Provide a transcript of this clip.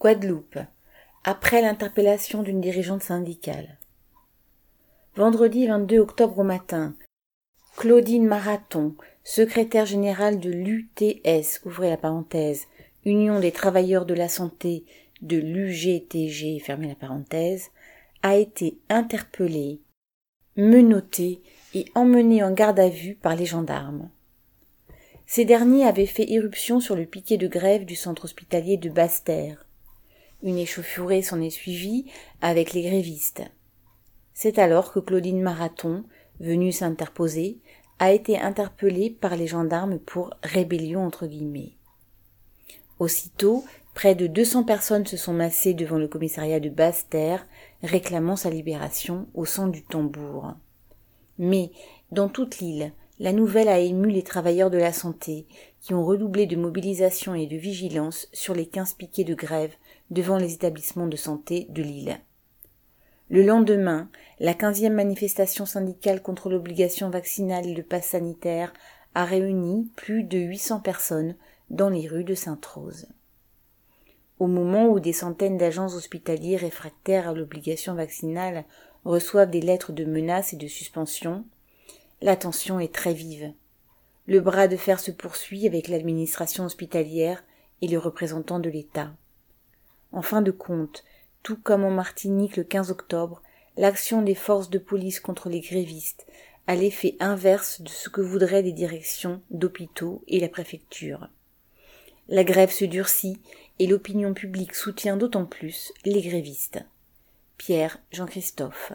Guadeloupe. Après l'interpellation d'une dirigeante syndicale. Vendredi 22 octobre au matin, Claudine Marathon, secrétaire générale de l'UTS, ouvrez la parenthèse, Union des travailleurs de la santé de l'UGTG, fermez la parenthèse, a été interpellée, menottée et emmenée en garde à vue par les gendarmes. Ces derniers avaient fait irruption sur le piquet de grève du centre hospitalier de Basse-Terre. Une échauffourée s'en est suivie avec les grévistes. C'est alors que Claudine Marathon, venue s'interposer, a été interpellée par les gendarmes pour rébellion entre guillemets. Aussitôt, près de 200 personnes se sont massées devant le commissariat de Basse-Terre, réclamant sa libération au son du tambour. Mais, dans toute l'île, la nouvelle a ému les travailleurs de la santé, qui ont redoublé de mobilisation et de vigilance sur les quinze piquets de grève devant les établissements de santé de l'île. Le lendemain, la quinzième manifestation syndicale contre l'obligation vaccinale et le pass sanitaire a réuni plus de 800 personnes dans les rues de Sainte-Rose. Au moment où des centaines d'agents hospitaliers réfractaires à l'obligation vaccinale reçoivent des lettres de menaces et de suspension, la tension est très vive. Le bras de fer se poursuit avec l'administration hospitalière et les représentants de l'État. En fin de compte, tout comme en Martinique le 15 octobre, l'action des forces de police contre les grévistes a l'effet inverse de ce que voudraient les directions d'hôpitaux et la préfecture. La grève se durcit et l'opinion publique soutient d'autant plus les grévistes. Pierre Jean-Christophe.